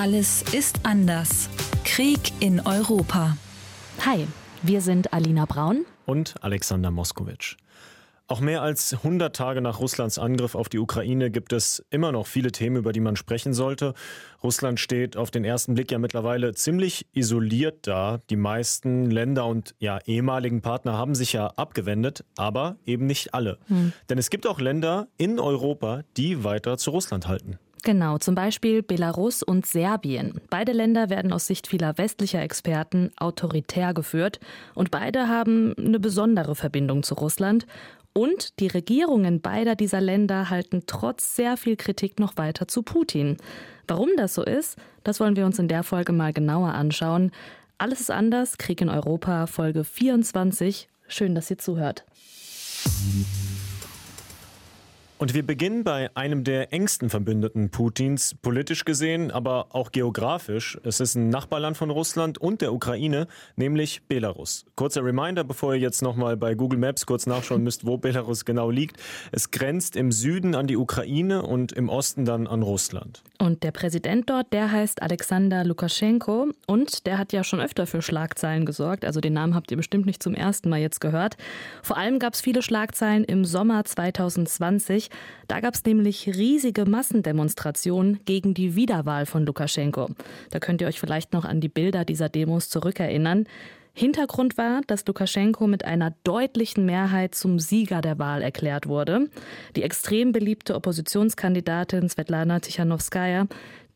Alles ist anders. Krieg in Europa. Hi, wir sind Alina Braun und Alexander Moskowitsch. Auch mehr als 100 Tage nach Russlands Angriff auf die Ukraine gibt es immer noch viele Themen, über die man sprechen sollte. Russland steht auf den ersten Blick ja mittlerweile ziemlich isoliert da. Die meisten Länder und ja ehemaligen Partner haben sich ja abgewendet, aber eben nicht alle. Hm. Denn es gibt auch Länder in Europa, die weiter zu Russland halten. Genau, zum Beispiel Belarus und Serbien. Beide Länder werden aus Sicht vieler westlicher Experten autoritär geführt und beide haben eine besondere Verbindung zu Russland. Und die Regierungen beider dieser Länder halten trotz sehr viel Kritik noch weiter zu Putin. Warum das so ist, das wollen wir uns in der Folge mal genauer anschauen. Alles ist anders, Krieg in Europa, Folge 24. Schön, dass ihr zuhört. Und wir beginnen bei einem der engsten Verbündeten Putins, politisch gesehen, aber auch geografisch. Es ist ein Nachbarland von Russland und der Ukraine, nämlich Belarus. Kurzer Reminder, bevor ihr jetzt nochmal bei Google Maps kurz nachschauen müsst, wo Belarus genau liegt. Es grenzt im Süden an die Ukraine und im Osten dann an Russland. Und der Präsident dort, der heißt Alexander Lukaschenko und der hat ja schon öfter für Schlagzeilen gesorgt. Also den Namen habt ihr bestimmt nicht zum ersten Mal jetzt gehört. Vor allem gab es viele Schlagzeilen im Sommer 2020. Da gab es nämlich riesige Massendemonstrationen gegen die Wiederwahl von Lukaschenko. Da könnt ihr euch vielleicht noch an die Bilder dieser Demos zurückerinnern. Hintergrund war, dass Lukaschenko mit einer deutlichen Mehrheit zum Sieger der Wahl erklärt wurde. Die extrem beliebte Oppositionskandidatin Svetlana Tichanowskaja,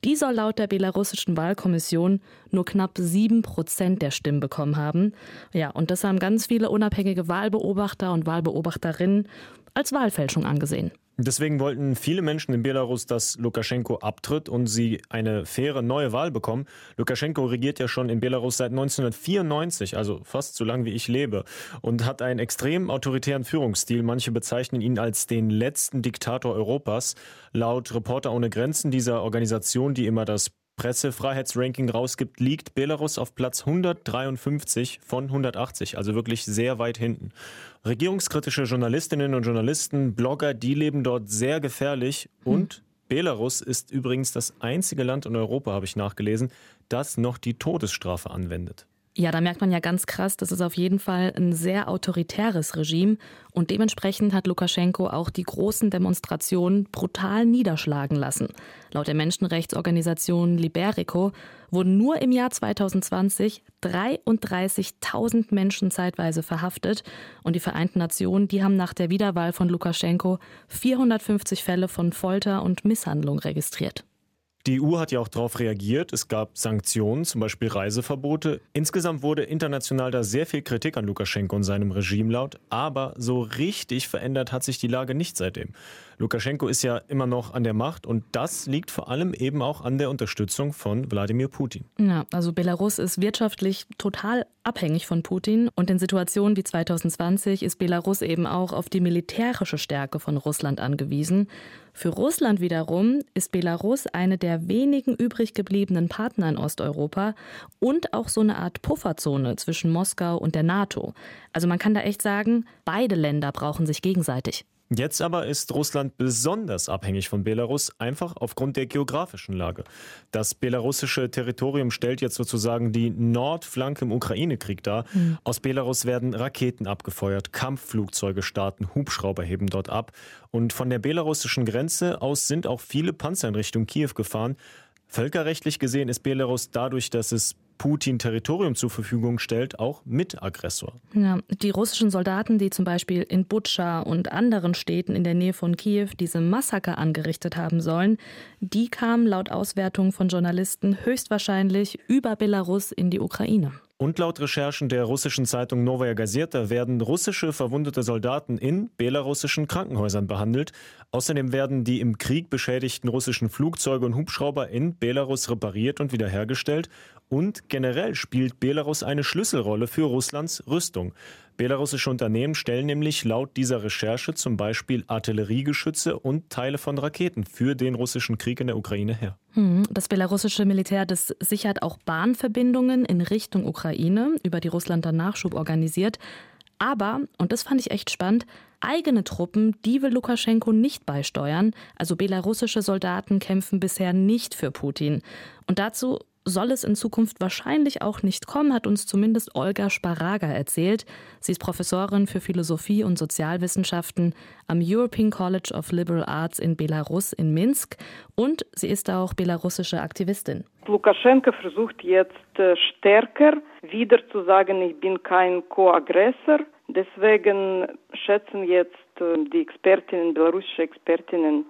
die soll laut der belarussischen Wahlkommission nur knapp sieben Prozent der Stimmen bekommen haben. Ja, und das haben ganz viele unabhängige Wahlbeobachter und Wahlbeobachterinnen als Wahlfälschung angesehen. Deswegen wollten viele Menschen in Belarus, dass Lukaschenko abtritt und sie eine faire neue Wahl bekommen. Lukaschenko regiert ja schon in Belarus seit 1994, also fast so lange wie ich lebe, und hat einen extrem autoritären Führungsstil. Manche bezeichnen ihn als den letzten Diktator Europas. Laut Reporter ohne Grenzen dieser Organisation, die immer das Pressefreiheitsranking rausgibt, liegt Belarus auf Platz 153 von 180, also wirklich sehr weit hinten. Regierungskritische Journalistinnen und Journalisten, Blogger, die leben dort sehr gefährlich hm. und Belarus ist übrigens das einzige Land in Europa, habe ich nachgelesen, das noch die Todesstrafe anwendet. Ja, da merkt man ja ganz krass, das ist auf jeden Fall ein sehr autoritäres Regime und dementsprechend hat Lukaschenko auch die großen Demonstrationen brutal niederschlagen lassen. Laut der Menschenrechtsorganisation Liberico wurden nur im Jahr 2020 33.000 Menschen zeitweise verhaftet und die Vereinten Nationen, die haben nach der Wiederwahl von Lukaschenko 450 Fälle von Folter und Misshandlung registriert. Die EU hat ja auch darauf reagiert. Es gab Sanktionen, zum Beispiel Reiseverbote. Insgesamt wurde international da sehr viel Kritik an Lukaschenko und seinem Regime laut. Aber so richtig verändert hat sich die Lage nicht seitdem. Lukaschenko ist ja immer noch an der Macht und das liegt vor allem eben auch an der Unterstützung von Wladimir Putin. Ja, also Belarus ist wirtschaftlich total abhängig von Putin und in Situationen wie 2020 ist Belarus eben auch auf die militärische Stärke von Russland angewiesen. Für Russland wiederum ist Belarus eine der wenigen übrig gebliebenen Partner in Osteuropa und auch so eine Art Pufferzone zwischen Moskau und der NATO. Also man kann da echt sagen, beide Länder brauchen sich gegenseitig. Jetzt aber ist Russland besonders abhängig von Belarus, einfach aufgrund der geografischen Lage. Das belarussische Territorium stellt jetzt sozusagen die Nordflanke im Ukraine-Krieg dar. Mhm. Aus Belarus werden Raketen abgefeuert, Kampfflugzeuge starten, Hubschrauber heben dort ab. Und von der belarussischen Grenze aus sind auch viele Panzer in Richtung Kiew gefahren. Völkerrechtlich gesehen ist Belarus dadurch, dass es Putin Territorium zur Verfügung stellt, auch Mitaggressor. Ja, die russischen Soldaten, die zum Beispiel in Butscha und anderen Städten in der Nähe von Kiew diese Massaker angerichtet haben sollen, die kamen laut Auswertung von Journalisten höchstwahrscheinlich über Belarus in die Ukraine. Und laut Recherchen der russischen Zeitung Novaya Gazeta werden russische verwundete Soldaten in belarussischen Krankenhäusern behandelt. Außerdem werden die im Krieg beschädigten russischen Flugzeuge und Hubschrauber in Belarus repariert und wiederhergestellt. Und generell spielt Belarus eine Schlüsselrolle für Russlands Rüstung. Belarussische Unternehmen stellen nämlich laut dieser Recherche zum Beispiel Artilleriegeschütze und Teile von Raketen für den russischen Krieg in der Ukraine her. Hm, das belarussische Militär das sichert auch Bahnverbindungen in Richtung Ukraine, über die Russland dann Nachschub organisiert. Aber, und das fand ich echt spannend, eigene Truppen, die will Lukaschenko nicht beisteuern. Also belarussische Soldaten kämpfen bisher nicht für Putin. Und dazu soll es in Zukunft wahrscheinlich auch nicht kommen, hat uns zumindest Olga Sparaga erzählt. Sie ist Professorin für Philosophie und Sozialwissenschaften am European College of Liberal Arts in Belarus in Minsk und sie ist auch belarussische Aktivistin. Lukaschenko versucht jetzt äh, stärker wieder zu sagen, ich bin kein Co-Aggressor. Deswegen schätzen jetzt äh, die Expertinnen, belarussische Expertinnen,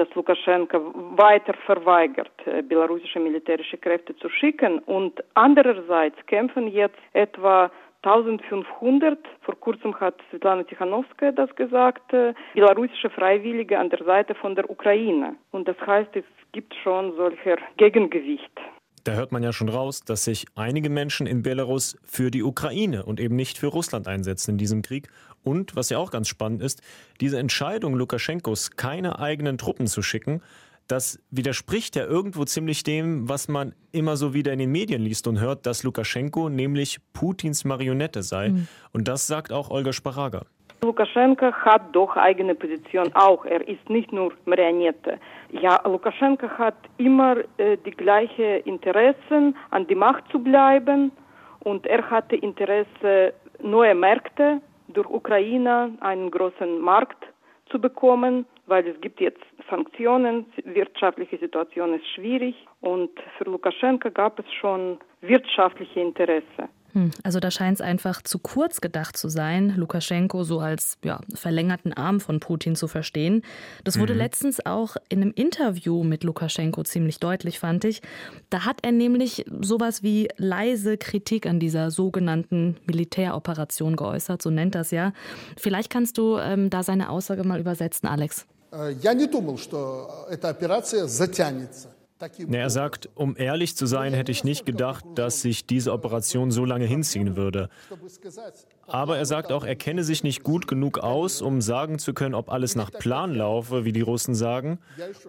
dass Lukaschenko weiter verweigert, äh, belarussische militärische Kräfte zu schicken. Und andererseits kämpfen jetzt etwa 1500, vor kurzem hat Svetlana Tichanowskaja das gesagt, äh, belarussische Freiwillige an der Seite von der Ukraine. Und das heißt, es gibt schon solcher Gegengewicht. Da hört man ja schon raus, dass sich einige Menschen in Belarus für die Ukraine und eben nicht für Russland einsetzen in diesem Krieg. Und, was ja auch ganz spannend ist, diese Entscheidung Lukaschenkos, keine eigenen Truppen zu schicken, das widerspricht ja irgendwo ziemlich dem, was man immer so wieder in den Medien liest und hört, dass Lukaschenko nämlich Putins Marionette sei. Mhm. Und das sagt auch Olga Sparaga. Lukaschenko hat doch eigene Position auch. Er ist nicht nur Marionette. Ja, Lukaschenko hat immer äh, die gleichen Interessen, an die Macht zu bleiben. Und er hatte Interesse, neue Märkte durch Ukraine, einen großen Markt zu bekommen, weil es gibt jetzt Sanktionen, wirtschaftliche Situation ist schwierig und für Lukaschenko gab es schon wirtschaftliche Interesse. Hm, also da scheint es einfach zu kurz gedacht zu sein, Lukaschenko so als ja, verlängerten Arm von Putin zu verstehen. Das wurde mhm. letztens auch in einem Interview mit Lukaschenko ziemlich deutlich, fand ich. Da hat er nämlich sowas wie leise Kritik an dieser sogenannten Militäroperation geäußert, so nennt das ja. Vielleicht kannst du ähm, da seine Aussage mal übersetzen, Alex. Я не думал, что эта операция затянется. Er sagt, um ehrlich zu sein, hätte ich nicht gedacht, dass sich diese Operation so lange hinziehen würde. Aber er sagt auch, er kenne sich nicht gut genug aus, um sagen zu können, ob alles nach Plan laufe, wie die Russen sagen.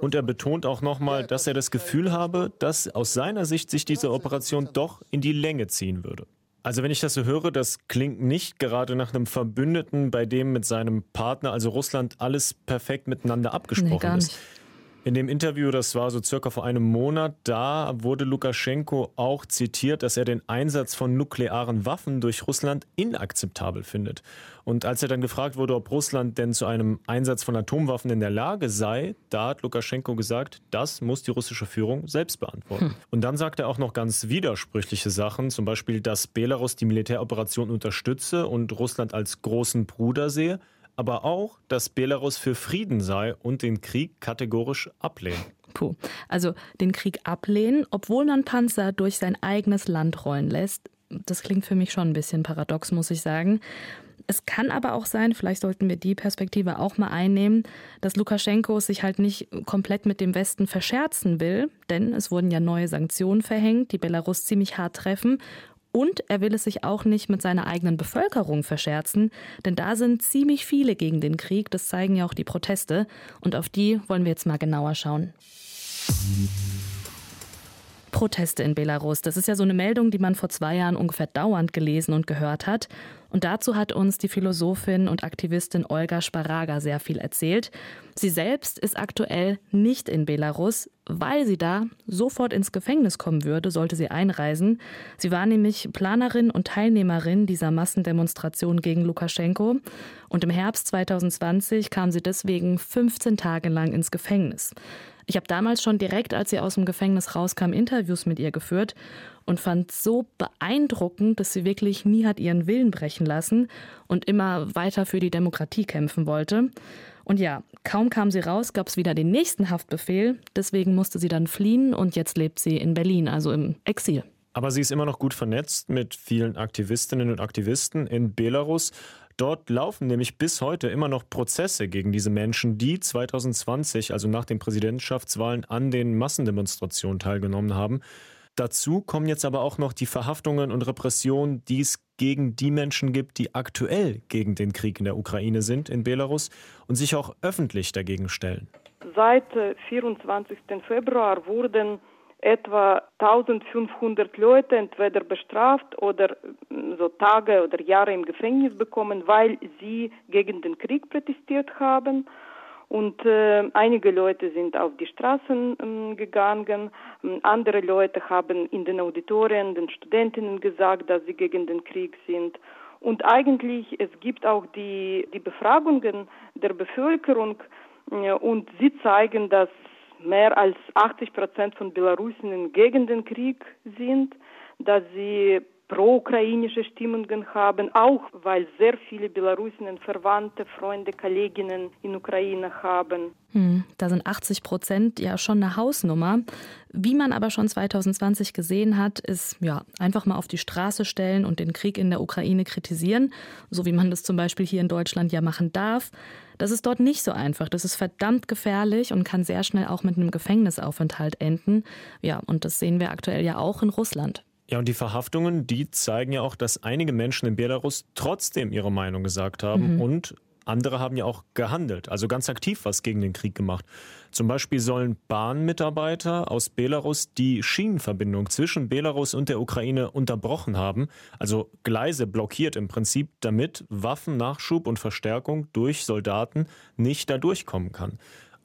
Und er betont auch nochmal, dass er das Gefühl habe, dass aus seiner Sicht sich diese Operation doch in die Länge ziehen würde. Also wenn ich das so höre, das klingt nicht gerade nach einem Verbündeten, bei dem mit seinem Partner, also Russland, alles perfekt miteinander abgesprochen nee, ist. In dem Interview, das war so circa vor einem Monat, da wurde Lukaschenko auch zitiert, dass er den Einsatz von nuklearen Waffen durch Russland inakzeptabel findet. Und als er dann gefragt wurde, ob Russland denn zu einem Einsatz von Atomwaffen in der Lage sei, da hat Lukaschenko gesagt, das muss die russische Führung selbst beantworten. Hm. Und dann sagt er auch noch ganz widersprüchliche Sachen, zum Beispiel, dass Belarus die Militäroperation unterstütze und Russland als großen Bruder sehe aber auch, dass Belarus für Frieden sei und den Krieg kategorisch ablehnen. Puh. Also den Krieg ablehnen, obwohl man Panzer durch sein eigenes Land rollen lässt. Das klingt für mich schon ein bisschen paradox, muss ich sagen. Es kann aber auch sein, vielleicht sollten wir die Perspektive auch mal einnehmen, dass Lukaschenko sich halt nicht komplett mit dem Westen verscherzen will, denn es wurden ja neue Sanktionen verhängt, die Belarus ziemlich hart treffen und er will es sich auch nicht mit seiner eigenen Bevölkerung verscherzen, denn da sind ziemlich viele gegen den Krieg, das zeigen ja auch die Proteste. Und auf die wollen wir jetzt mal genauer schauen. Proteste in Belarus. Das ist ja so eine Meldung, die man vor zwei Jahren ungefähr dauernd gelesen und gehört hat. Und dazu hat uns die Philosophin und Aktivistin Olga Sparaga sehr viel erzählt. Sie selbst ist aktuell nicht in Belarus, weil sie da sofort ins Gefängnis kommen würde, sollte sie einreisen. Sie war nämlich Planerin und Teilnehmerin dieser Massendemonstration gegen Lukaschenko. Und im Herbst 2020 kam sie deswegen 15 Tage lang ins Gefängnis. Ich habe damals schon direkt, als sie aus dem Gefängnis rauskam, Interviews mit ihr geführt und fand so beeindruckend, dass sie wirklich nie hat ihren Willen brechen lassen und immer weiter für die Demokratie kämpfen wollte. Und ja, kaum kam sie raus, gab es wieder den nächsten Haftbefehl. Deswegen musste sie dann fliehen und jetzt lebt sie in Berlin, also im Exil. Aber sie ist immer noch gut vernetzt mit vielen Aktivistinnen und Aktivisten in Belarus. Dort laufen nämlich bis heute immer noch Prozesse gegen diese Menschen, die 2020, also nach den Präsidentschaftswahlen, an den Massendemonstrationen teilgenommen haben. Dazu kommen jetzt aber auch noch die Verhaftungen und Repressionen, die es gegen die Menschen gibt, die aktuell gegen den Krieg in der Ukraine sind, in Belarus, und sich auch öffentlich dagegen stellen. Seit 24. Äh, Februar wurden etwa 1500 Leute entweder bestraft oder mm, so Tage oder Jahre im Gefängnis bekommen, weil sie gegen den Krieg protestiert haben. Und äh, einige Leute sind auf die Straßen äh, gegangen, ähm, andere Leute haben in den Auditorien den Studentinnen gesagt, dass sie gegen den Krieg sind. Und eigentlich, es gibt auch die, die Befragungen der Bevölkerung äh, und sie zeigen, dass mehr als 80 Prozent von Belarusinnen gegen den Krieg sind, dass sie pro-ukrainische Stimmungen haben, auch weil sehr viele Belarusinnen Verwandte, Freunde, Kolleginnen in Ukraine haben. Hm, da sind 80 Prozent ja schon eine Hausnummer. Wie man aber schon 2020 gesehen hat, ist ja einfach mal auf die Straße stellen und den Krieg in der Ukraine kritisieren, so wie man das zum Beispiel hier in Deutschland ja machen darf. Das ist dort nicht so einfach. Das ist verdammt gefährlich und kann sehr schnell auch mit einem Gefängnisaufenthalt enden. Ja, und das sehen wir aktuell ja auch in Russland. Ja, und die Verhaftungen, die zeigen ja auch, dass einige Menschen in Belarus trotzdem ihre Meinung gesagt haben mhm. und andere haben ja auch gehandelt, also ganz aktiv was gegen den Krieg gemacht. Zum Beispiel sollen Bahnmitarbeiter aus Belarus die Schienenverbindung zwischen Belarus und der Ukraine unterbrochen haben, also Gleise blockiert im Prinzip, damit Waffennachschub und Verstärkung durch Soldaten nicht da durchkommen kann.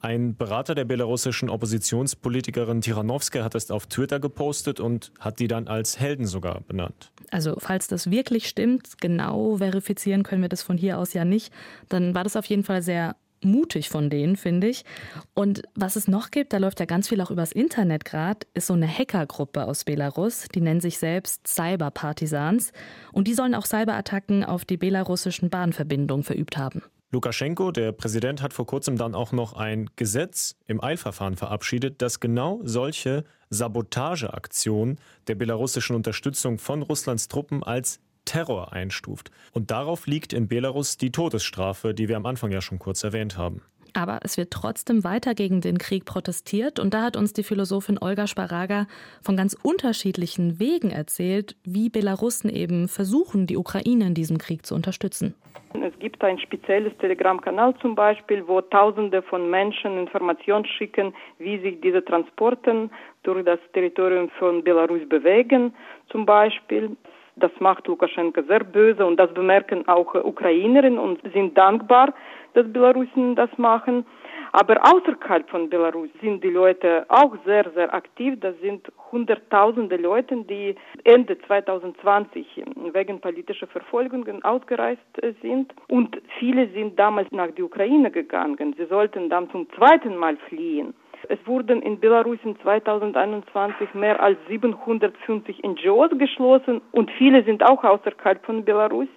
Ein Berater der belarussischen Oppositionspolitikerin Tiranowska hat es auf Twitter gepostet und hat die dann als Helden sogar benannt. Also falls das wirklich stimmt, genau verifizieren können wir das von hier aus ja nicht, dann war das auf jeden Fall sehr mutig von denen, finde ich. Und was es noch gibt, da läuft ja ganz viel auch übers Internet gerade, ist so eine Hackergruppe aus Belarus, die nennen sich selbst Cyberpartisans und die sollen auch Cyberattacken auf die belarussischen Bahnverbindungen verübt haben. Lukaschenko, der Präsident, hat vor kurzem dann auch noch ein Gesetz im Eilverfahren verabschiedet, das genau solche Sabotageaktionen der belarussischen Unterstützung von Russlands Truppen als Terror einstuft. Und darauf liegt in Belarus die Todesstrafe, die wir am Anfang ja schon kurz erwähnt haben. Aber es wird trotzdem weiter gegen den Krieg protestiert. Und da hat uns die Philosophin Olga Sparaga von ganz unterschiedlichen Wegen erzählt, wie Belarussen eben versuchen, die Ukraine in diesem Krieg zu unterstützen. Es gibt ein spezielles Telegram-Kanal zum Beispiel, wo Tausende von Menschen Informationen schicken, wie sich diese Transporte durch das Territorium von Belarus bewegen, zum Beispiel. Das macht Lukaschenko sehr böse und das bemerken auch Ukrainerinnen und sind dankbar, dass Belarusen das machen. Aber außerhalb von Belarus sind die Leute auch sehr, sehr aktiv. Das sind hunderttausende Leute, die Ende 2020 wegen politischer Verfolgungen ausgereist sind. Und viele sind damals nach der Ukraine gegangen. Sie sollten dann zum zweiten Mal fliehen. Es wurden in Belarus in 2021 mehr als 750 NGOs geschlossen und viele sind auch außerhalb von Belarus.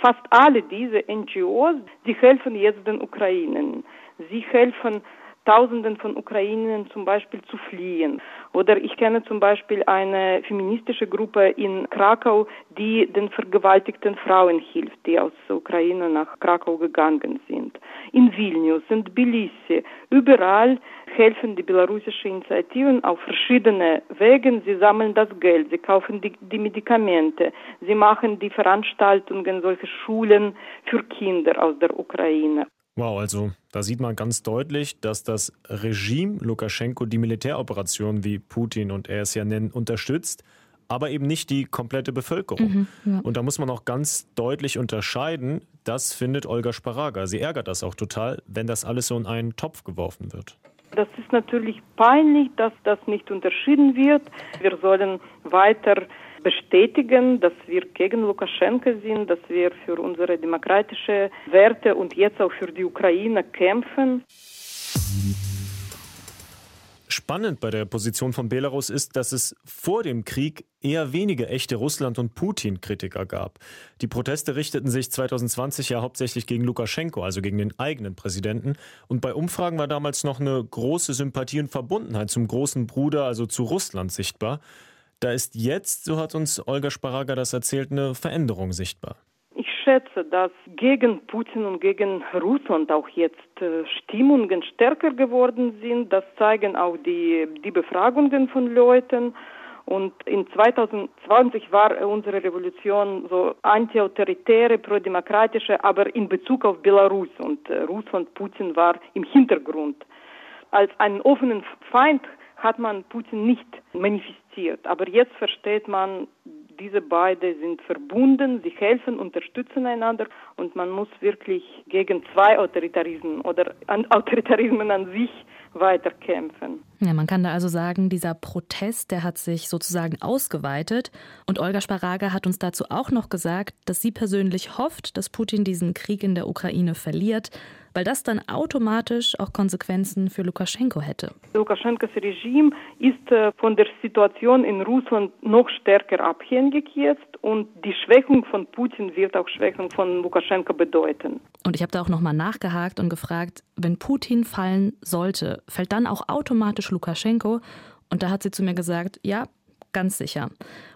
Fast alle diese NGOs, die helfen jetzt den Ukrainen. Sie helfen Tausenden von Ukrainern zum Beispiel zu fliehen. Oder ich kenne zum Beispiel eine feministische Gruppe in Krakau, die den vergewaltigten Frauen hilft, die aus der Ukraine nach Krakau gegangen sind. In Vilnius, in Tbilisi, überall helfen die belarussischen Initiativen auf verschiedene Wegen. Sie sammeln das Geld, sie kaufen die, die Medikamente, sie machen die Veranstaltungen, solche Schulen für Kinder aus der Ukraine. Wow, also da sieht man ganz deutlich, dass das Regime Lukaschenko die Militäroperation, wie Putin und er es ja nennen, unterstützt, aber eben nicht die komplette Bevölkerung. Mhm, ja. Und da muss man auch ganz deutlich unterscheiden, das findet Olga Sparaga. Sie ärgert das auch total, wenn das alles so in einen Topf geworfen wird. Das ist natürlich peinlich, dass das nicht unterschieden wird. Wir sollen weiter bestätigen, dass wir gegen Lukaschenko sind, dass wir für unsere demokratischen Werte und jetzt auch für die Ukraine kämpfen. Spannend bei der Position von Belarus ist, dass es vor dem Krieg eher wenige echte Russland- und Putin-Kritiker gab. Die Proteste richteten sich 2020 ja hauptsächlich gegen Lukaschenko, also gegen den eigenen Präsidenten. Und bei Umfragen war damals noch eine große Sympathie und Verbundenheit zum großen Bruder, also zu Russland, sichtbar. Da ist jetzt, so hat uns Olga Sparaga das erzählt, eine Veränderung sichtbar. Ich schätze, dass gegen Putin und gegen Russland auch jetzt äh, Stimmungen stärker geworden sind. Das zeigen auch die, die Befragungen von Leuten. Und in 2020 war unsere Revolution so antiautoritäre, prodemokratische, aber in Bezug auf Belarus. Und äh, Russland, Putin war im Hintergrund. Als einen offenen Feind hat man Putin nicht manifestiert. Aber jetzt versteht man, diese beiden sind verbunden, sie helfen, unterstützen einander und man muss wirklich gegen zwei Autoritarismen oder Autoritarismen an sich weiterkämpfen. Ja, man kann da also sagen, dieser Protest, der hat sich sozusagen ausgeweitet. Und Olga Sparaga hat uns dazu auch noch gesagt, dass sie persönlich hofft, dass Putin diesen Krieg in der Ukraine verliert, weil das dann automatisch auch Konsequenzen für Lukaschenko hätte. Lukaschenkos Regime ist äh, von der Situation in Russland noch stärker abhängig jetzt und die Schwächung von Putin wird auch Schwächung von Lukaschenko bedeuten. Und ich habe da auch nochmal nachgehakt und gefragt, wenn Putin fallen sollte, fällt dann auch automatisch Lukaschenko? Und da hat sie zu mir gesagt, ja, ganz sicher.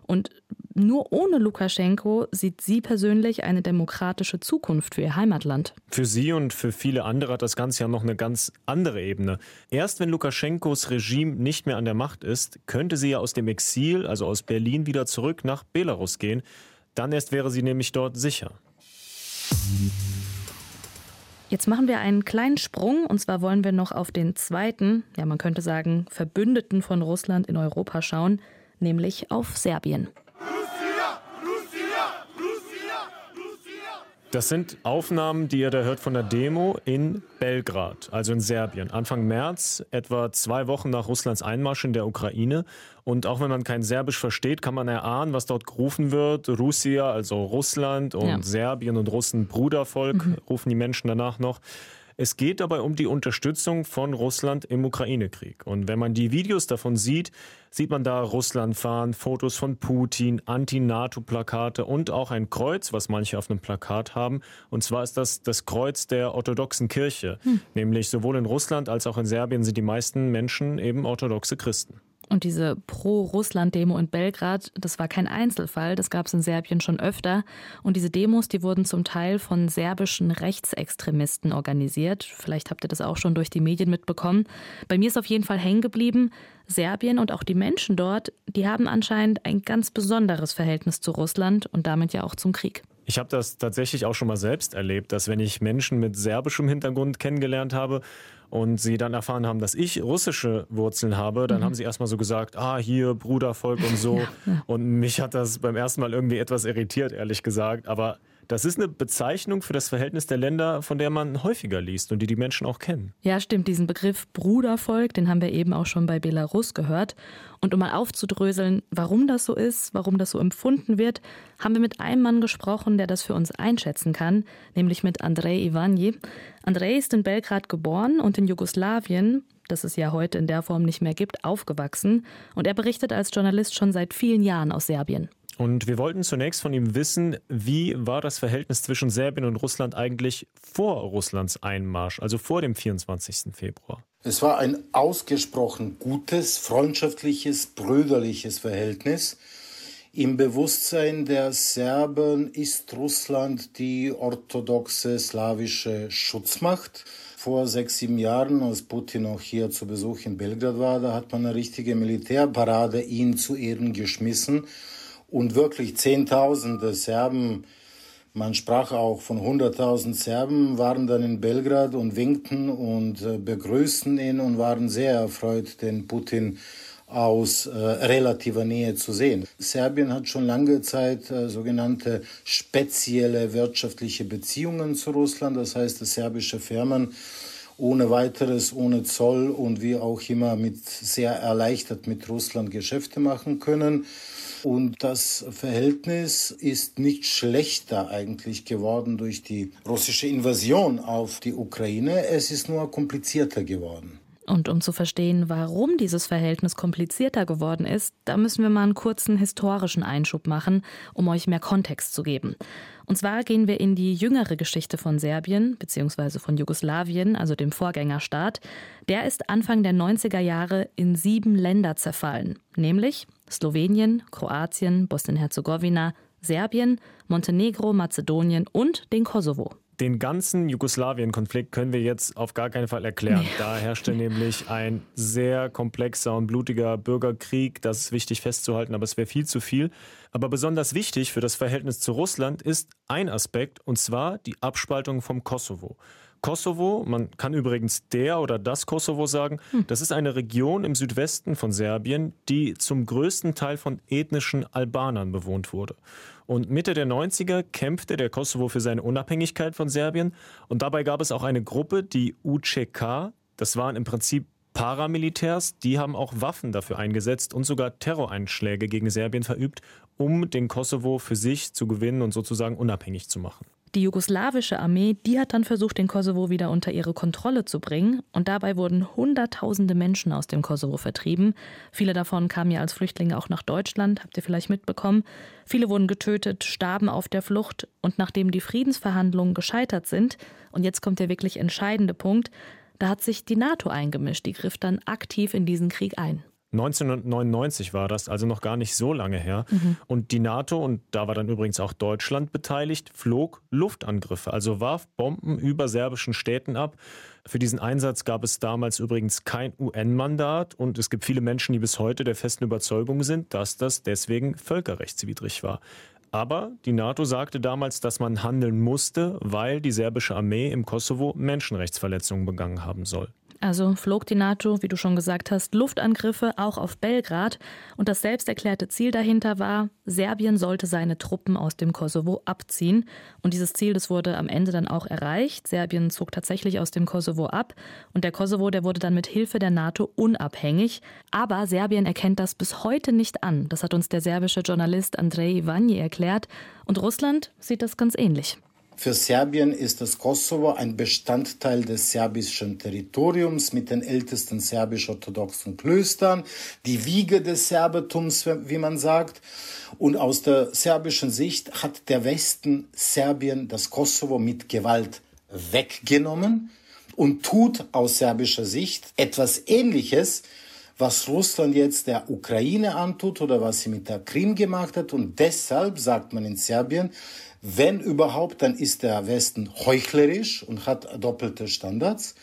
Und nur ohne Lukaschenko sieht sie persönlich eine demokratische Zukunft für ihr Heimatland. Für sie und für viele andere hat das Ganze ja noch eine ganz andere Ebene. Erst wenn Lukaschenkos Regime nicht mehr an der Macht ist, könnte sie ja aus dem Exil, also aus Berlin, wieder zurück nach Belarus gehen. Dann erst wäre sie nämlich dort sicher. Jetzt machen wir einen kleinen Sprung und zwar wollen wir noch auf den zweiten, ja man könnte sagen, Verbündeten von Russland in Europa schauen, nämlich auf Serbien. Das sind Aufnahmen, die ihr da hört von der Demo in Belgrad, also in Serbien. Anfang März, etwa zwei Wochen nach Russlands Einmarsch in der Ukraine. Und auch wenn man kein Serbisch versteht, kann man erahnen, was dort gerufen wird. Russia, also Russland und ja. Serbien und Russen, Brudervolk, mhm. rufen die Menschen danach noch. Es geht dabei um die Unterstützung von Russland im Ukraine-Krieg. Und wenn man die Videos davon sieht, sieht man da Russland fahren, Fotos von Putin, Anti-NATO-Plakate und auch ein Kreuz, was manche auf einem Plakat haben. Und zwar ist das das Kreuz der orthodoxen Kirche. Hm. Nämlich sowohl in Russland als auch in Serbien sind die meisten Menschen eben orthodoxe Christen. Und diese Pro-Russland-Demo in Belgrad, das war kein Einzelfall, das gab es in Serbien schon öfter. Und diese Demos, die wurden zum Teil von serbischen Rechtsextremisten organisiert. Vielleicht habt ihr das auch schon durch die Medien mitbekommen. Bei mir ist auf jeden Fall hängen geblieben, Serbien und auch die Menschen dort, die haben anscheinend ein ganz besonderes Verhältnis zu Russland und damit ja auch zum Krieg. Ich habe das tatsächlich auch schon mal selbst erlebt, dass wenn ich Menschen mit serbischem Hintergrund kennengelernt habe und sie dann erfahren haben, dass ich russische Wurzeln habe, dann mhm. haben sie erstmal so gesagt, ah, hier Brudervolk und so. Ja, ja. Und mich hat das beim ersten Mal irgendwie etwas irritiert, ehrlich gesagt. Aber das ist eine Bezeichnung für das Verhältnis der Länder, von der man häufiger liest und die die Menschen auch kennen. Ja, stimmt. Diesen Begriff Brudervolk, den haben wir eben auch schon bei Belarus gehört. Und um mal aufzudröseln, warum das so ist, warum das so empfunden wird, haben wir mit einem Mann gesprochen, der das für uns einschätzen kann, nämlich mit Andrei Ivanji. Andrei ist in Belgrad geboren und in Jugoslawien, das es ja heute in der Form nicht mehr gibt, aufgewachsen. Und er berichtet als Journalist schon seit vielen Jahren aus Serbien. Und wir wollten zunächst von ihm wissen, wie war das Verhältnis zwischen Serbien und Russland eigentlich vor Russlands Einmarsch, also vor dem 24. Februar? Es war ein ausgesprochen gutes, freundschaftliches, brüderliches Verhältnis. Im Bewusstsein der Serben ist Russland die orthodoxe slawische Schutzmacht. Vor sechs, sieben Jahren, als Putin auch hier zu Besuch in Belgrad war, da hat man eine richtige Militärparade ihn zu Ehren geschmissen und wirklich Zehntausende Serben, man sprach auch von 100.000 Serben, waren dann in Belgrad und winkten und äh, begrüßten ihn und waren sehr erfreut, den Putin aus äh, relativer Nähe zu sehen. Serbien hat schon lange Zeit äh, sogenannte spezielle wirtschaftliche Beziehungen zu Russland. Das heißt, dass serbische Firmen ohne weiteres, ohne Zoll und wie auch immer mit sehr erleichtert mit Russland Geschäfte machen können. Und das Verhältnis ist nicht schlechter eigentlich geworden durch die russische Invasion auf die Ukraine. Es ist nur komplizierter geworden. Und um zu verstehen, warum dieses Verhältnis komplizierter geworden ist, da müssen wir mal einen kurzen historischen Einschub machen, um euch mehr Kontext zu geben. Und zwar gehen wir in die jüngere Geschichte von Serbien bzw. von Jugoslawien, also dem Vorgängerstaat. Der ist Anfang der 90er Jahre in sieben Länder zerfallen, nämlich Slowenien, Kroatien, Bosnien-Herzegowina, Serbien, Montenegro, Mazedonien und den Kosovo den ganzen Jugoslawien-Konflikt können wir jetzt auf gar keinen Fall erklären. Da herrschte nämlich ein sehr komplexer und blutiger Bürgerkrieg. Das ist wichtig festzuhalten, aber es wäre viel zu viel. Aber besonders wichtig für das Verhältnis zu Russland ist ein Aspekt, und zwar die Abspaltung vom Kosovo. Kosovo, man kann übrigens der oder das Kosovo sagen, hm. das ist eine Region im Südwesten von Serbien, die zum größten Teil von ethnischen Albanern bewohnt wurde. Und Mitte der 90er kämpfte der Kosovo für seine Unabhängigkeit von Serbien. Und dabei gab es auch eine Gruppe, die UCK. Das waren im Prinzip Paramilitärs, die haben auch Waffen dafür eingesetzt und sogar Terroreinschläge gegen Serbien verübt, um den Kosovo für sich zu gewinnen und sozusagen unabhängig zu machen. Die jugoslawische Armee, die hat dann versucht, den Kosovo wieder unter ihre Kontrolle zu bringen. Und dabei wurden Hunderttausende Menschen aus dem Kosovo vertrieben. Viele davon kamen ja als Flüchtlinge auch nach Deutschland, habt ihr vielleicht mitbekommen. Viele wurden getötet, starben auf der Flucht. Und nachdem die Friedensverhandlungen gescheitert sind, und jetzt kommt der wirklich entscheidende Punkt, da hat sich die NATO eingemischt. Die griff dann aktiv in diesen Krieg ein. 1999 war das, also noch gar nicht so lange her. Mhm. Und die NATO, und da war dann übrigens auch Deutschland beteiligt, flog Luftangriffe, also warf Bomben über serbischen Städten ab. Für diesen Einsatz gab es damals übrigens kein UN-Mandat und es gibt viele Menschen, die bis heute der festen Überzeugung sind, dass das deswegen völkerrechtswidrig war. Aber die NATO sagte damals, dass man handeln musste, weil die serbische Armee im Kosovo Menschenrechtsverletzungen begangen haben soll. Also flog die NATO, wie du schon gesagt hast, Luftangriffe auch auf Belgrad. Und das selbst erklärte Ziel dahinter war, Serbien sollte seine Truppen aus dem Kosovo abziehen. Und dieses Ziel, das wurde am Ende dann auch erreicht. Serbien zog tatsächlich aus dem Kosovo ab. Und der Kosovo, der wurde dann mit Hilfe der NATO unabhängig. Aber Serbien erkennt das bis heute nicht an. Das hat uns der serbische Journalist Andrei Ivanyi erklärt. Und Russland sieht das ganz ähnlich. Für Serbien ist das Kosovo ein Bestandteil des serbischen Territoriums mit den ältesten serbisch-orthodoxen Klöstern, die Wiege des Serbetums, wie man sagt. Und aus der serbischen Sicht hat der Westen Serbien das Kosovo mit Gewalt weggenommen und tut aus serbischer Sicht etwas Ähnliches, was Russland jetzt der Ukraine antut oder was sie mit der Krim gemacht hat. Und deshalb sagt man in Serbien, wenn überhaupt, dann ist der Westen heuchlerisch und hat doppelte Standards.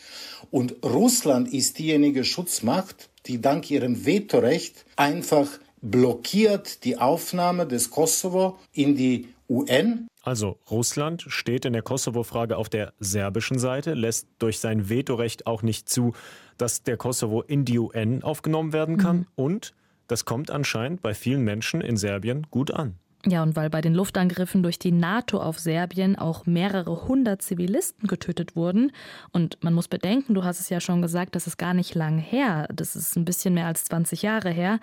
Und Russland ist diejenige Schutzmacht, die dank ihrem Vetorecht einfach blockiert die Aufnahme des Kosovo in die UN. Also Russland steht in der Kosovo-Frage auf der serbischen Seite, lässt durch sein Vetorecht auch nicht zu, dass der Kosovo in die UN aufgenommen werden kann. Mhm. Und das kommt anscheinend bei vielen Menschen in Serbien gut an. Ja, und weil bei den Luftangriffen durch die NATO auf Serbien auch mehrere hundert Zivilisten getötet wurden. Und man muss bedenken, du hast es ja schon gesagt, das ist gar nicht lang her. Das ist ein bisschen mehr als 20 Jahre her.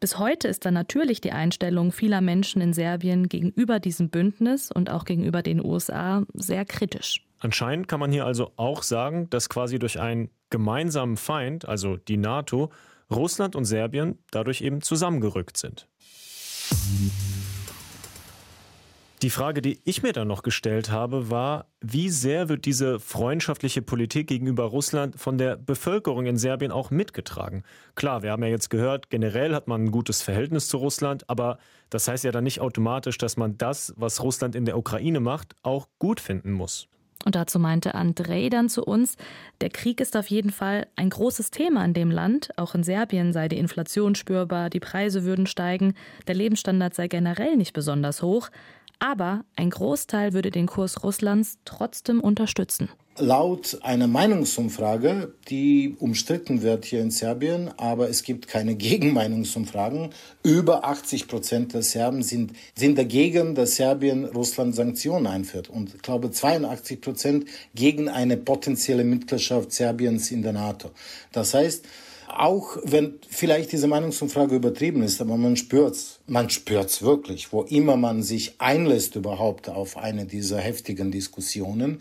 Bis heute ist dann natürlich die Einstellung vieler Menschen in Serbien gegenüber diesem Bündnis und auch gegenüber den USA sehr kritisch. Anscheinend kann man hier also auch sagen, dass quasi durch einen gemeinsamen Feind, also die NATO, Russland und Serbien dadurch eben zusammengerückt sind. Die Frage, die ich mir dann noch gestellt habe, war, wie sehr wird diese freundschaftliche Politik gegenüber Russland von der Bevölkerung in Serbien auch mitgetragen? Klar, wir haben ja jetzt gehört, generell hat man ein gutes Verhältnis zu Russland, aber das heißt ja dann nicht automatisch, dass man das, was Russland in der Ukraine macht, auch gut finden muss. Und dazu meinte Andrei dann zu uns, der Krieg ist auf jeden Fall ein großes Thema in dem Land. Auch in Serbien sei die Inflation spürbar, die Preise würden steigen, der Lebensstandard sei generell nicht besonders hoch. Aber ein Großteil würde den Kurs Russlands trotzdem unterstützen. Laut einer Meinungsumfrage, die umstritten wird hier in Serbien, aber es gibt keine Gegenmeinungsumfragen, über 80 Prozent der Serben sind, sind dagegen, dass Serbien Russland Sanktionen einführt. Und ich glaube 82 Prozent gegen eine potenzielle Mitgliedschaft Serbiens in der NATO. Das heißt, auch wenn vielleicht diese Meinungsumfrage übertrieben ist, aber man spürt's. Man spürt's wirklich, wo immer man sich einlässt überhaupt auf eine dieser heftigen Diskussionen.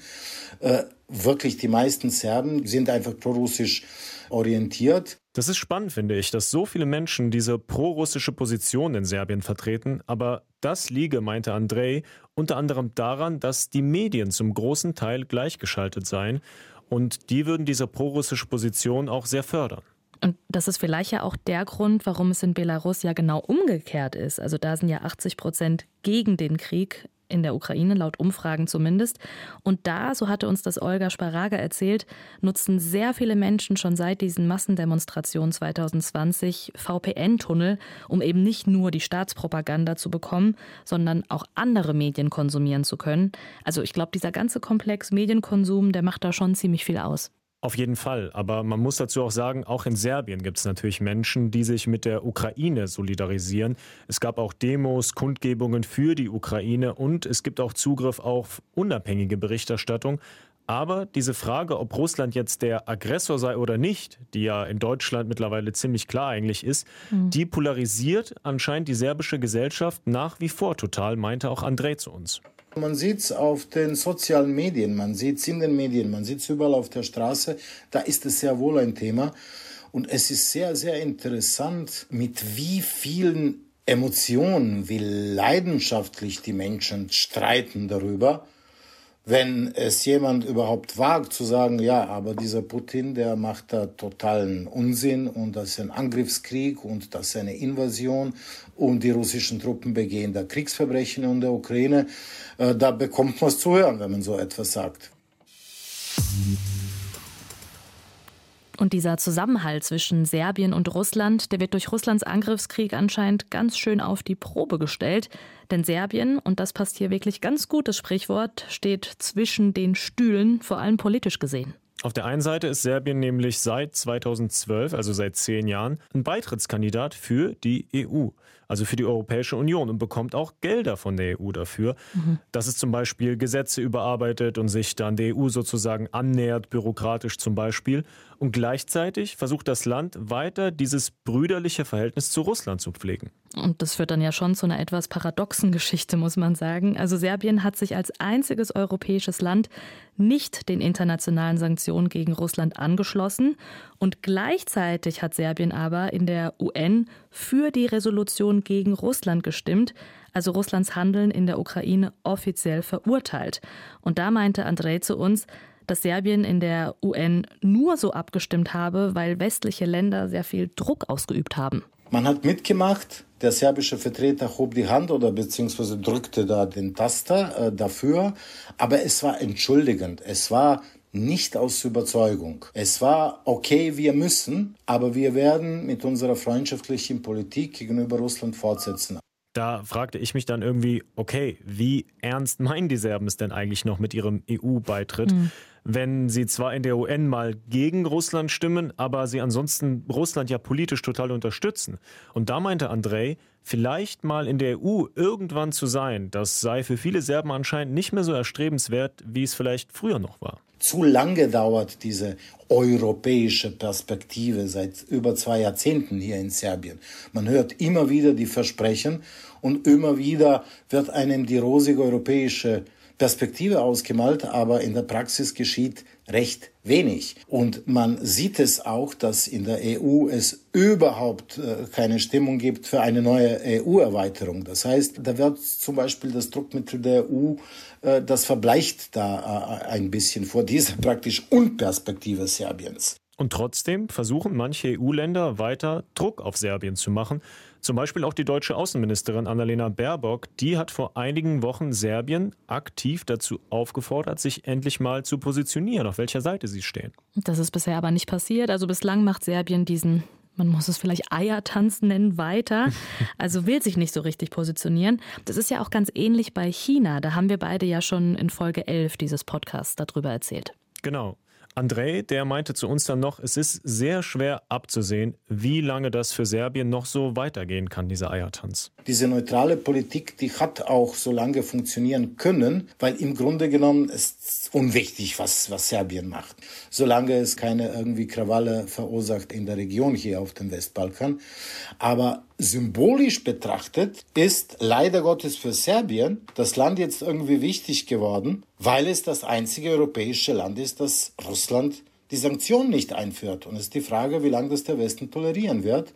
Äh, wirklich die meisten Serben sind einfach prorussisch orientiert. Das ist spannend, finde ich, dass so viele Menschen diese prorussische Position in Serbien vertreten. Aber das liege, meinte Andrei, unter anderem daran, dass die Medien zum großen Teil gleichgeschaltet seien. Und die würden diese prorussische Position auch sehr fördern. Und das ist vielleicht ja auch der Grund, warum es in Belarus ja genau umgekehrt ist. Also da sind ja 80 Prozent gegen den Krieg. in der Ukraine, laut Umfragen zumindest. Und da, so hatte uns das Olga Sparaga erzählt, nutzten sehr viele Menschen schon seit diesen Massendemonstrationen 2020 VPN-Tunnel, um eben nicht nur die Staatspropaganda zu bekommen, sondern auch andere Medien konsumieren zu können. Also ich glaube, dieser ganze Komplex Medienkonsum, der macht da schon ziemlich viel aus. Auf jeden Fall. Aber man muss dazu auch sagen, auch in Serbien gibt es natürlich Menschen, die sich mit der Ukraine solidarisieren. Es gab auch Demos, Kundgebungen für die Ukraine und es gibt auch Zugriff auf unabhängige Berichterstattung. Aber diese Frage, ob Russland jetzt der Aggressor sei oder nicht, die ja in Deutschland mittlerweile ziemlich klar eigentlich ist, mhm. die polarisiert anscheinend die serbische Gesellschaft nach wie vor total, meinte auch André zu uns. Man sieht es auf den sozialen Medien, man sieht es in den Medien, man sieht es überall auf der Straße. Da ist es sehr wohl ein Thema. Und es ist sehr, sehr interessant, mit wie vielen Emotionen, wie leidenschaftlich die Menschen streiten darüber wenn es jemand überhaupt wagt zu sagen, ja, aber dieser Putin, der macht da totalen Unsinn und das ist ein Angriffskrieg und das ist eine Invasion und die russischen Truppen begehen da Kriegsverbrechen in der Ukraine, äh, da bekommt man es zu hören, wenn man so etwas sagt. Und dieser Zusammenhalt zwischen Serbien und Russland, der wird durch Russlands Angriffskrieg anscheinend ganz schön auf die Probe gestellt. Denn Serbien, und das passt hier wirklich ganz gut, das Sprichwort, steht zwischen den Stühlen, vor allem politisch gesehen. Auf der einen Seite ist Serbien nämlich seit 2012, also seit zehn Jahren, ein Beitrittskandidat für die EU also für die Europäische Union und bekommt auch Gelder von der EU dafür, mhm. dass es zum Beispiel Gesetze überarbeitet und sich dann der EU sozusagen annähert, bürokratisch zum Beispiel. Und gleichzeitig versucht das Land weiter dieses brüderliche Verhältnis zu Russland zu pflegen. Und das führt dann ja schon zu einer etwas paradoxen Geschichte, muss man sagen. Also Serbien hat sich als einziges europäisches Land nicht den internationalen Sanktionen gegen Russland angeschlossen. Und gleichzeitig hat Serbien aber in der UN für die Resolution gegen Russland gestimmt, also Russlands Handeln in der Ukraine offiziell verurteilt. Und da meinte Andrei zu uns, dass Serbien in der UN nur so abgestimmt habe, weil westliche Länder sehr viel Druck ausgeübt haben. Man hat mitgemacht, der serbische Vertreter hob die Hand oder beziehungsweise drückte da den Taster äh, dafür, aber es war entschuldigend. Es war nicht aus Überzeugung. Es war okay, wir müssen, aber wir werden mit unserer freundschaftlichen Politik gegenüber Russland fortsetzen. Da fragte ich mich dann irgendwie, okay, wie ernst meinen die Serben es denn eigentlich noch mit ihrem EU-Beitritt? Mhm wenn sie zwar in der UN mal gegen Russland stimmen, aber sie ansonsten Russland ja politisch total unterstützen. Und da meinte Andrei, vielleicht mal in der EU irgendwann zu sein, das sei für viele Serben anscheinend nicht mehr so erstrebenswert, wie es vielleicht früher noch war. Zu lange dauert diese europäische Perspektive seit über zwei Jahrzehnten hier in Serbien. Man hört immer wieder die Versprechen und immer wieder wird einem die rosige europäische Perspektive ausgemalt, aber in der Praxis geschieht recht wenig. Und man sieht es auch, dass in der EU es überhaupt äh, keine Stimmung gibt für eine neue EU-Erweiterung. Das heißt, da wird zum Beispiel das Druckmittel der EU, äh, das verbleicht da äh, ein bisschen vor dieser praktisch Unperspektive Serbiens. Und trotzdem versuchen manche EU-Länder weiter Druck auf Serbien zu machen. Zum Beispiel auch die deutsche Außenministerin Annalena Baerbock, die hat vor einigen Wochen Serbien aktiv dazu aufgefordert, sich endlich mal zu positionieren, auf welcher Seite sie stehen. Das ist bisher aber nicht passiert. Also bislang macht Serbien diesen man muss es vielleicht Eiertanz nennen, weiter. Also will sich nicht so richtig positionieren. Das ist ja auch ganz ähnlich bei China. Da haben wir beide ja schon in Folge 11 dieses Podcasts darüber erzählt. Genau. Andrei, der meinte zu uns dann noch, es ist sehr schwer abzusehen, wie lange das für Serbien noch so weitergehen kann, dieser Eiertanz. Diese neutrale Politik, die hat auch so lange funktionieren können, weil im Grunde genommen ist unwichtig, was, was Serbien macht. Solange es keine irgendwie Krawalle verursacht in der Region hier auf dem Westbalkan. Aber symbolisch betrachtet ist leider Gottes für Serbien das Land jetzt irgendwie wichtig geworden, weil es das einzige europäische Land ist, das Russland die Sanktionen nicht einführt. Und es ist die Frage, wie lange das der Westen tolerieren wird.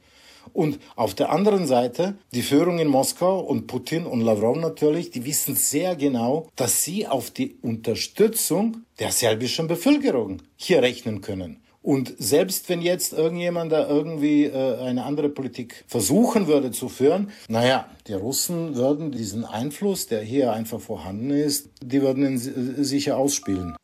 Und auf der anderen Seite die Führung in Moskau und Putin und Lavrov natürlich, die wissen sehr genau, dass sie auf die Unterstützung der serbischen Bevölkerung hier rechnen können. Und selbst wenn jetzt irgendjemand da irgendwie äh, eine andere Politik versuchen würde zu führen, naja, die Russen würden diesen Einfluss, der hier einfach vorhanden ist, die würden ihn sicher ausspielen.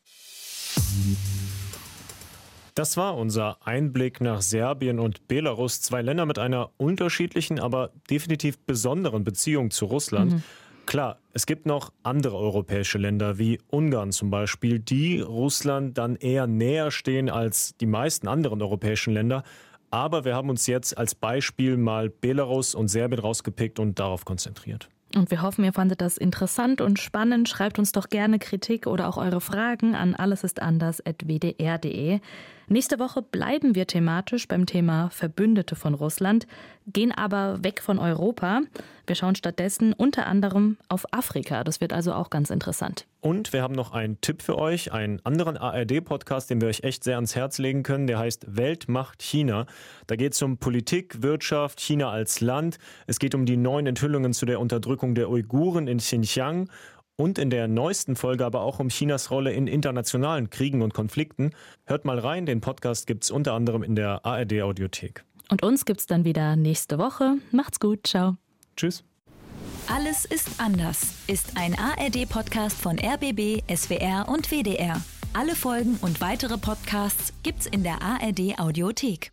Das war unser Einblick nach Serbien und Belarus, zwei Länder mit einer unterschiedlichen, aber definitiv besonderen Beziehung zu Russland. Mhm. Klar, es gibt noch andere europäische Länder wie Ungarn zum Beispiel, die Russland dann eher näher stehen als die meisten anderen europäischen Länder. Aber wir haben uns jetzt als Beispiel mal Belarus und Serbien rausgepickt und darauf konzentriert. Und wir hoffen, ihr fandet das interessant und spannend. Schreibt uns doch gerne Kritik oder auch eure Fragen an allesistanders.wdr.de. Nächste Woche bleiben wir thematisch beim Thema Verbündete von Russland, gehen aber weg von Europa. Wir schauen stattdessen unter anderem auf Afrika. Das wird also auch ganz interessant. Und wir haben noch einen Tipp für euch, einen anderen ARD-Podcast, den wir euch echt sehr ans Herz legen können. Der heißt Weltmacht China. Da geht es um Politik, Wirtschaft, China als Land. Es geht um die neuen Enthüllungen zu der Unterdrückung der Uiguren in Xinjiang und in der neuesten Folge aber auch um Chinas Rolle in internationalen Kriegen und Konflikten. Hört mal rein, den Podcast gibt es unter anderem in der ARD Audiothek. Und uns gibt es dann wieder nächste Woche. Macht's gut, ciao. Tschüss. Alles ist anders ist ein ARD-Podcast von RBB, SWR und WDR. Alle Folgen und weitere Podcasts gibt's in der ARD Audiothek.